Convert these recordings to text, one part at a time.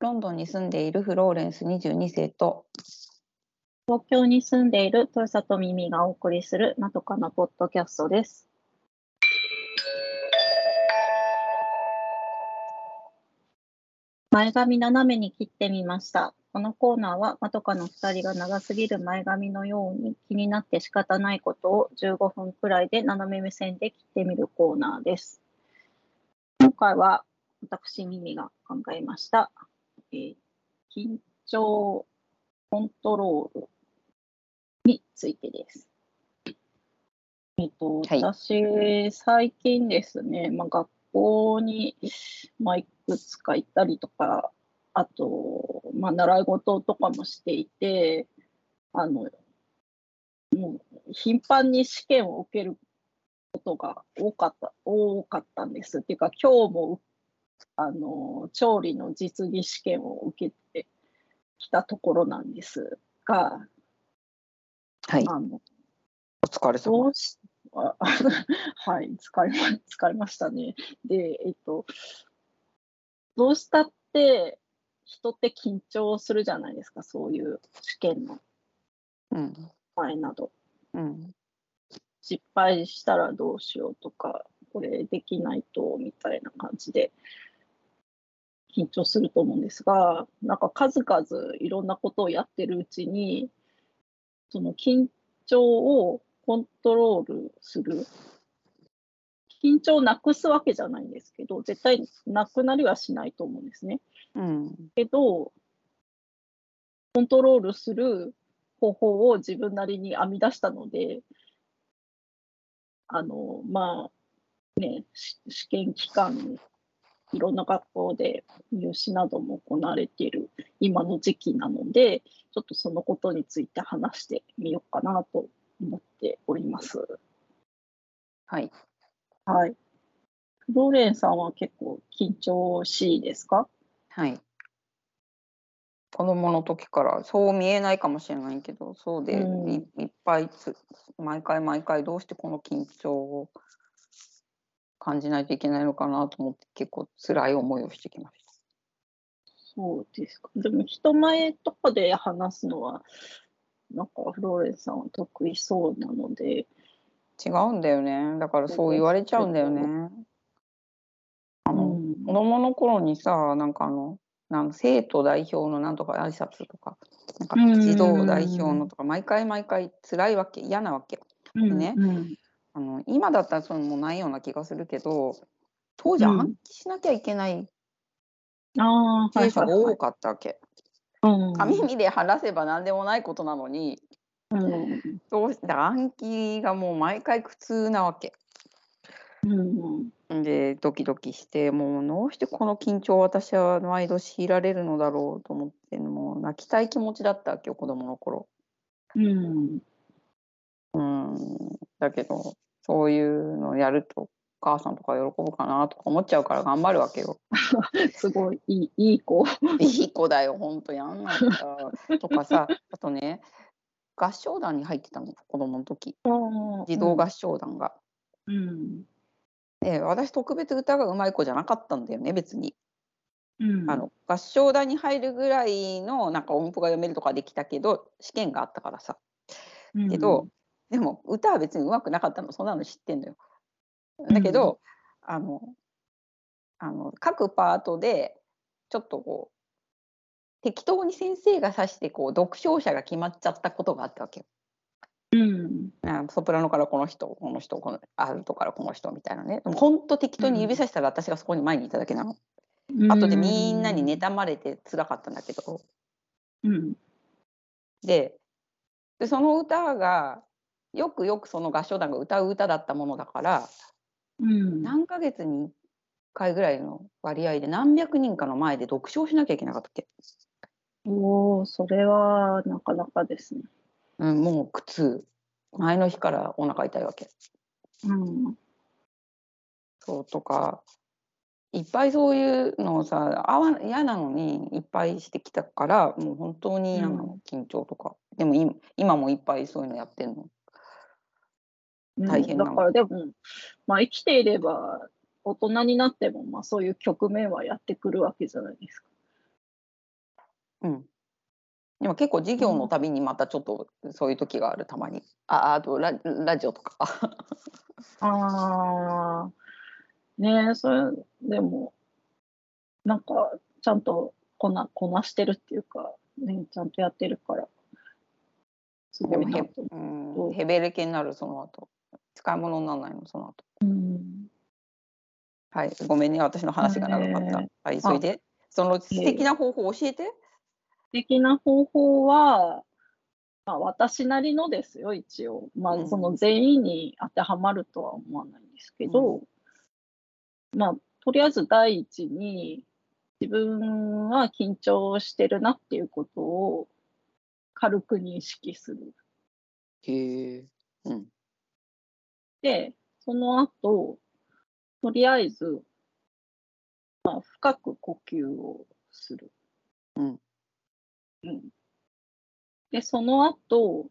ロンドンに住んでいるフローレンス22世と、東京に住んでいる豊里耳がお送りするまとかなポッドキャストです。前髪斜めに切ってみました。このコーナーは、まとかの2人が長すぎる前髪のように気になって仕方ないことを15分くらいで斜め目線で切ってみるコーナーです。今回は私、耳が考えました。えー緊張コントロールについてです。えっと、はい私、最近ですね、まあ、学校に、まあ、いくつか行ったりとか、あと、まあ、習い事とかもしていて、あの、もう、頻繁に試験を受けることが多かった、多かったんです。っていうか、今日も、あの、調理の実技試験を受けてきたところなんですが、はい、あの、お疲れ様。どうし、あ はい、疲れま、疲れましたね。で、えっと、どうしたって人って緊張するじゃないですか、そういう試験の。うん、前など。うん、失敗したらどうしようとか、これできないと、みたいな感じで緊張すると思うんですが、なんか数々いろんなことをやってるうちに、その緊張をコントロールする。緊張をなくすわけじゃないんですけど、絶対なくなりはしないと思うんですね。うん、けど、コントロールする方法を自分なりに編み出したので、あの、まあ、ね、し試験期間、いろんな学校で入試なども行われている今の時期なので、ちょっとそのことについて話してみようかなと思っております。はい。はい。フローレンさんは結構緊張しいですか？はい。子供の時からそう見えないかもしれないけど、そうで、うんいいっぱいつ毎回毎回どうしてこの緊張を感じないといけないのかなと思って結構辛い思いをしてきましそうですか。でも人前とかで話すのは、なんかフローレンさんは得意そうなので、た。違うんだよね。だからそう言われちゃうんだよね。あの、うん子供の頃にさ、なんかあの、なん生徒代表のなんとか挨拶とか、なんかうん児童代表のとか、毎回毎回辛いわけ、嫌なわけ。うんねうんあの今だったらそういうないような気がするけど、当時うん暗記しなきゃいけないああ、はい経営者はいはい。が多かったわけ。うん紙にで話せば何でもないことなのに、うんどうして暗記がもう毎回苦痛なわけ。うんで、ドキドキして、もうどうしてこの緊張を私は毎度強いられるのだろうと思って、もう泣きたい気持ちだったわけよ、子供の頃。うんうん、だけど、そういうのをやると、お母さんとか喜ぶかなとか思っちゃうから頑張るわけよ。すごいいいいい子。いい子だよ、ほんとやんないか。とかさ、あとね、合唱団に入ってたの、子供の時。児童合唱団が。うんで、私、特別歌がうまい子じゃなかったんだよね、別に。うんあの合唱団に入るぐらいのなんか音符が読めるとかできたけど、試験があったからさ。うんけど、でも歌は別にうまくなかったの、そんなの知ってんのよ。だけど、あの、あの各パートでちょっとこう適当に先生が指してこう読唱者が決まっちゃったことがあったわけよ。うん。あソプラノからこの人この人このアルトからこの人みたいなね。でも本当適当に指さしたら私がそこに前にいただけなの。うん。後でみんなに妬まれて辛かったんだけど。うん。ででその歌がよくよくその合唱団が歌う歌だったものだからうん。何ヶ月に1回ぐらいの割合で何百人かの前で読唱しなきゃいけなかったっけ、おお、それはなかなかですね。うん、もう苦痛。前の日からお腹痛いわけ。うん。そうとかいっぱいそういうのをさあわ嫌なのにいっぱいしてきたからもう本当に嫌なの、緊張とか。でも今今もいっぱいそういうのやってんの大変なのだからでも、まあ、生きていれば大人になっても、まあ、そういう局面はやってくるわけじゃないですか。うん。でも結構授業のたびにまたちょっとそういう時があるたまに。ああとララジオとか。ああ、ねえ、それ、でも、なんか、ちゃんとこな、こなしてるっていうか、ね、ちゃんとやってるから、すごいなと。うん、ヘベレケになるその後。使い物にならないの？その後。うん。はい、ごめんね、私の話が長かった。えーはい、それで、その素敵な方法を教えて。的な方法は、まあ、私なりのですよ、一応。まあ、うんその全員に当てはまるとは思わないんですけど、まあ、とりあえず第一に、自分は緊張してるなっていうことを軽く認識する。へえ。うん。で、その後、とりあえず、まあ、深く呼吸をする。うん。うん。で、その後、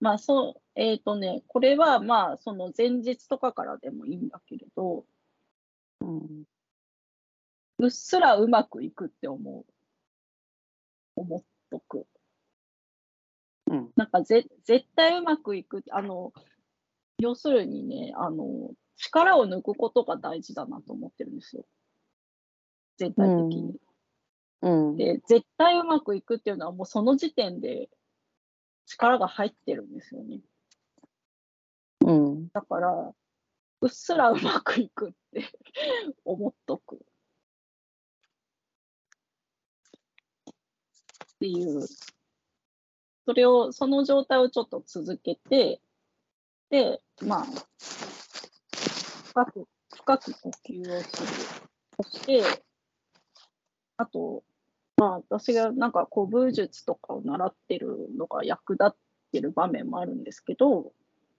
まあ、そう、えっ、とね、これはまあ、その前日とかからでもいいんだけれど、うん。うっすらうまくいくって思う。思っとく。うん。なんかぜ絶対うまくいく。あの、要するにね、あの、力を抜くことが大事だなと思ってるんですよ。全体的に。うん。で、絶対うまくいくっていうのはもうその時点で力が入ってるんですよね。うん。だから、うっすらうまくいくって思っとく。っていう。それを、その状態をちょっと続けて、で、まあ、深く、深く呼吸をする。そして、あと、まあ、私がなんか古武術とかを習ってるのが役立ってる場面もあるんですけど、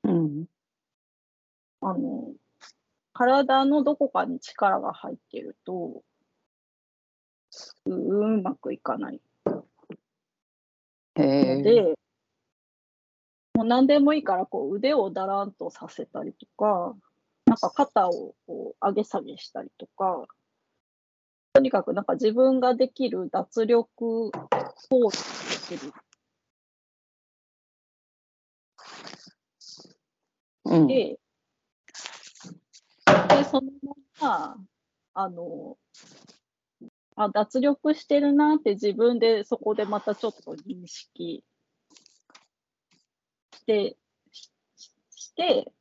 うん。あの、体のどこかに力が入ってると、ううまくいかないで、もう何でもいいからこう腕をだらんとさせたりとか、なんか肩をこう上げ下げしたりとか、とにかくなんか自分ができる脱力ポーズをする。うん。で、で、そのまま、あの、あ、脱力してるなって自分でそこでまたちょっと認識して、しして、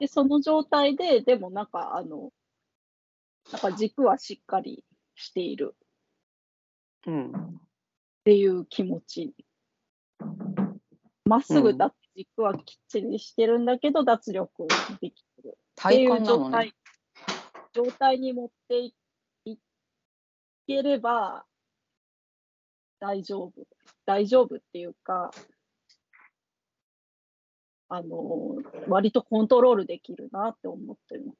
で、その状態で、でもなんかあの、なんか軸はしっかりしているうん。っていう気持ち。まっすぐ立って軸はきっちりしてるんだけど、脱力できてる。って体いう感なのね状態。、状態に持っていいければ大丈夫。大丈夫っていうか、あの、割とコントロールできるなって思ってる。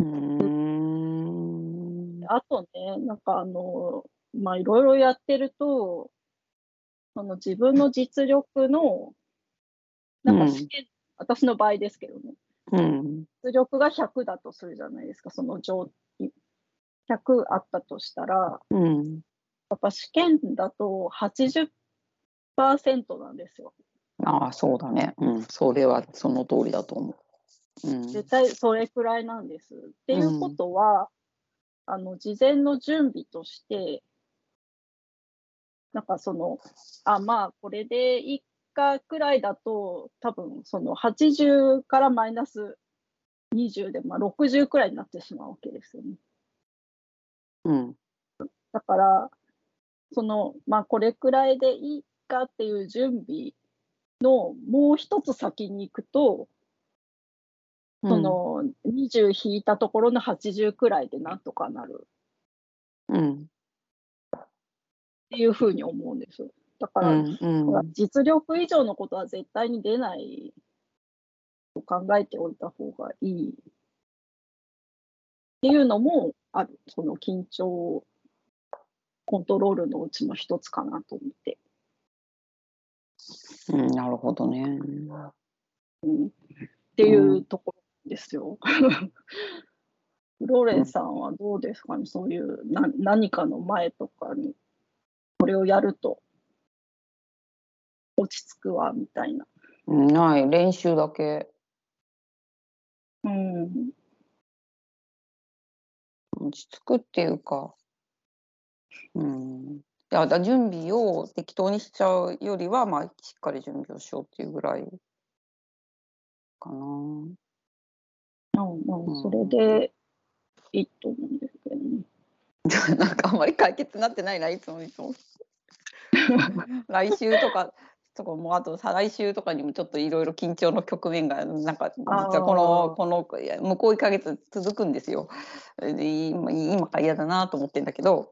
うーん。あとね、なんかあの、まあ、いろいろやってると、その自分の実力の、なんか試験、私の場合ですけどね、うん。出力が100だとするじゃないですか、その状100あったとしたら、うん。やっぱ試験だと80%なんですよ。ああ、そうだね。うん。それはその通りだと思う。うん。絶対それくらいなんです。っていうことは、あの事前の準備として、なんかその、あ、まあ、これでいいかくらいだと、多分その80からマイナス20で、まあ、60くらいになってしまうわけですよね。うん。だから、その、まあ、これくらいでいいかっていう準備のもう一つ先に行くと、その20引いたところの80くらいでなんとかなるうん。っていうふうに思うんです。だから、うん。うん。実力以上のことは絶対に出ないと考えておいた方がいいっていうのもある。その緊張コントロールのうちの一つかなと思って。うん。なるほどね。うん、っていうところですよ。ローレンさんはどうですかね、そういうな何かの前とかに、これをやると落ち着くわみたいな。うんない練習だけうん。落ち着くっていうか、うん、いやだ準備を適当にしちゃうよりは、まあ、しっかり準備をしようっていうぐらいかな。うんうんそれでいいと思うんですけどね。なんかあんまり解決になってないないつもいつも。来週とかとかもうあと再来週とかにもちょっといろいろ緊張の局面がなんか実はこのこの向こう1ヶ月続くんですよ。で今今から嫌だなと思ってんだけど、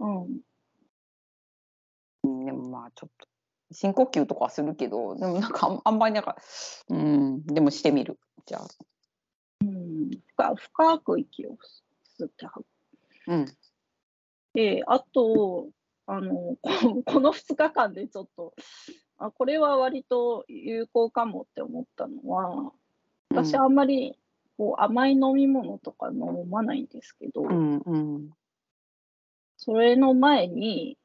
うん。うんでもまあちょっと深呼吸とかはするけどでもなんかあんまりなんかうんでもしてみるじゃあ。うん、深深く息を吸って吐く。うんで、あと、あの、こ この2日間でちょっと、あこれは割と有効かもって思ったのは、私あんまりこう甘い飲み物とか飲まないんですけど、うんうんそれの前に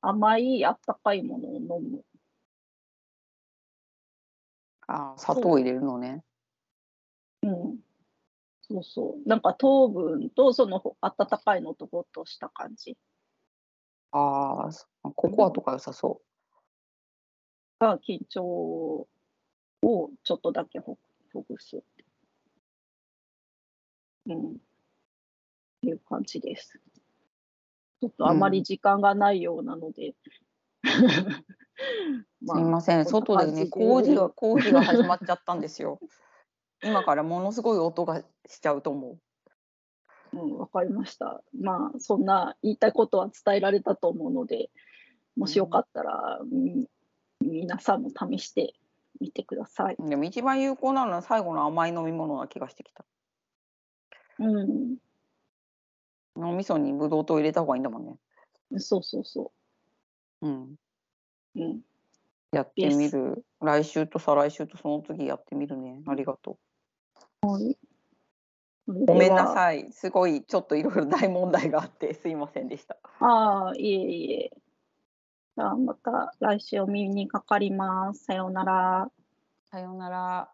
甘いあったかいものを飲む。あ砂糖入れるのね。うん。そうそう。なんか糖分とその温かいのとごっとした感じああココアとか良さそが緊張をちょっとだけほほぐすって。うん。いう感じです。ちょっとあまり時間がないようなので。う。すいません外でね工事が工事が始まっちゃったんですよ。今からものすごい音がしちゃうと思う。うん、わかりました。まあ、そんな言いたいことは伝えられたと思うので、もしよかったら、うん皆さんも試してみてください。でも一番有効なのは最後の甘い飲み物な気がしてきた。うん、脳みそにブドウ糖入れた方がいいんだもんね。そうそうそうん。う。うん、やってみる。来週と再来週とその次やってみるね。ありがとはい。う。ごめんない。さい。すごいちょっといろいろ大問題があってすいませんでした。ああ、いえいえ。じゃあまた来週お耳にかかります。さようなら。さようなら。